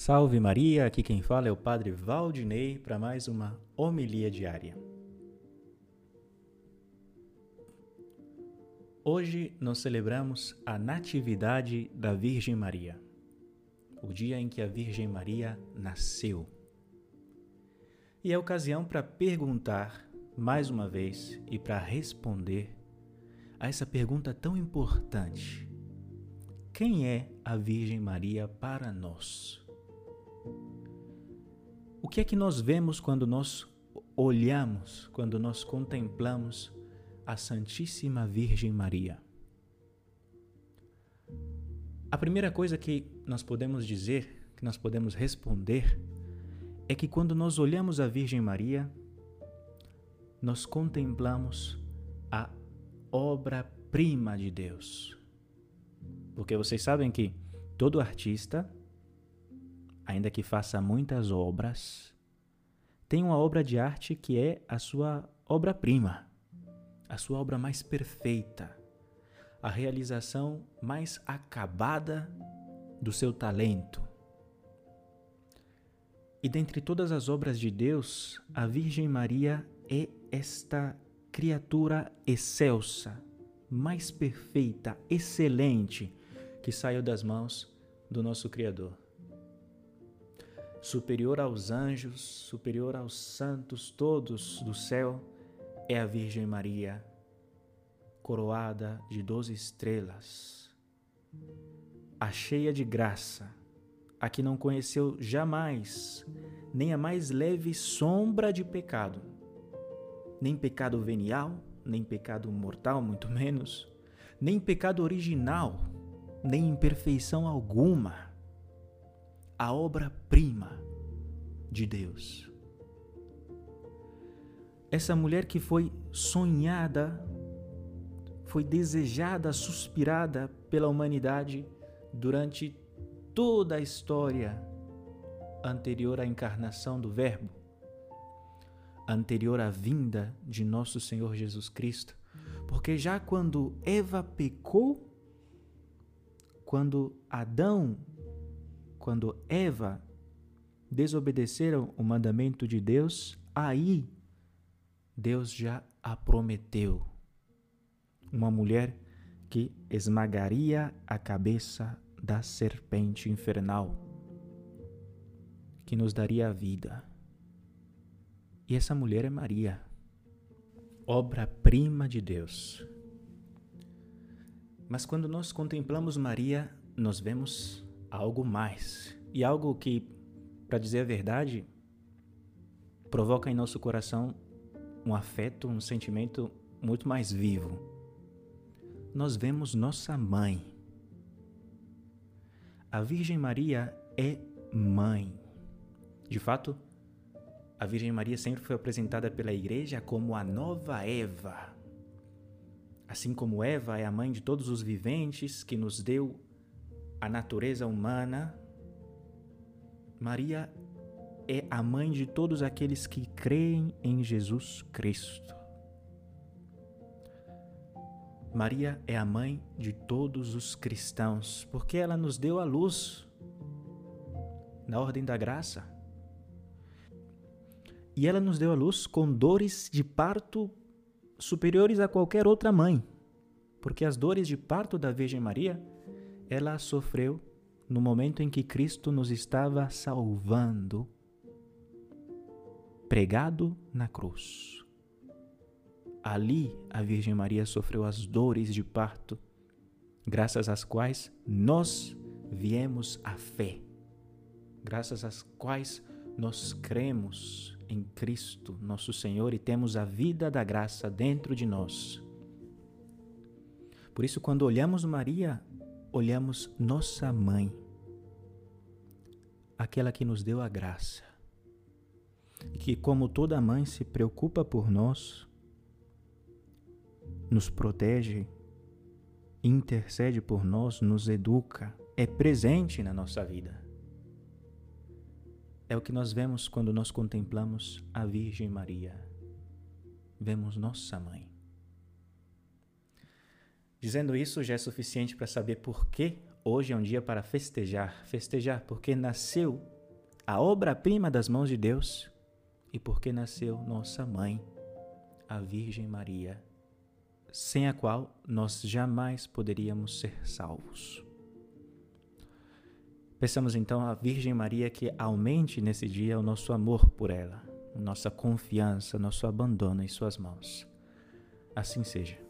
Salve Maria, aqui quem fala é o Padre Valdinei para mais uma homilia diária. Hoje nós celebramos a Natividade da Virgem Maria, o dia em que a Virgem Maria nasceu. E é ocasião para perguntar mais uma vez e para responder a essa pergunta tão importante: Quem é a Virgem Maria para nós? O que é que nós vemos quando nós olhamos, quando nós contemplamos a Santíssima Virgem Maria? A primeira coisa que nós podemos dizer, que nós podemos responder, é que quando nós olhamos a Virgem Maria, nós contemplamos a obra-prima de Deus. Porque vocês sabem que todo artista ainda que faça muitas obras, tem uma obra de arte que é a sua obra-prima, a sua obra mais perfeita, a realização mais acabada do seu talento. E dentre todas as obras de Deus, a Virgem Maria é esta criatura excelsa, mais perfeita, excelente, que saiu das mãos do nosso Criador superior aos anjos, superior aos santos todos do céu, é a Virgem Maria, coroada de doze estrelas, a cheia de graça, a que não conheceu jamais nem a mais leve sombra de pecado, nem pecado venial, nem pecado mortal, muito menos, nem pecado original, nem imperfeição alguma a obra-prima de Deus. Essa mulher que foi sonhada, foi desejada, suspirada pela humanidade durante toda a história anterior à encarnação do Verbo, anterior à vinda de nosso Senhor Jesus Cristo. Porque já quando Eva pecou, quando Adão quando Eva desobedeceram o mandamento de Deus, aí Deus já a prometeu. Uma mulher que esmagaria a cabeça da serpente infernal, que nos daria a vida. E essa mulher é Maria, obra-prima de Deus. Mas quando nós contemplamos Maria, nós vemos algo mais. E algo que, para dizer a verdade, provoca em nosso coração um afeto, um sentimento muito mais vivo. Nós vemos nossa mãe. A Virgem Maria é mãe. De fato, a Virgem Maria sempre foi apresentada pela Igreja como a nova Eva. Assim como Eva é a mãe de todos os viventes que nos deu a natureza humana, Maria é a mãe de todos aqueles que creem em Jesus Cristo. Maria é a mãe de todos os cristãos, porque ela nos deu a luz na ordem da graça. E ela nos deu a luz com dores de parto superiores a qualquer outra mãe, porque as dores de parto da Virgem Maria ela sofreu no momento em que Cristo nos estava salvando, pregado na cruz. Ali a Virgem Maria sofreu as dores de parto, graças às quais nós viemos à fé, graças às quais nós cremos em Cristo, nosso Senhor, e temos a vida da graça dentro de nós. Por isso, quando olhamos Maria, olhamos nossa mãe, aquela que nos deu a graça, e que, como toda mãe, se preocupa por nós, nos protege, intercede por nós, nos educa, é presente na nossa vida. É o que nós vemos quando nós contemplamos a Virgem Maria. Vemos nossa mãe. Dizendo isso já é suficiente para saber por que hoje é um dia para festejar festejar porque nasceu a obra-prima das mãos de Deus e porque nasceu nossa mãe, a Virgem Maria, sem a qual nós jamais poderíamos ser salvos. Peçamos então à Virgem Maria que aumente nesse dia o nosso amor por ela, nossa confiança, nosso abandono em Suas mãos. Assim seja.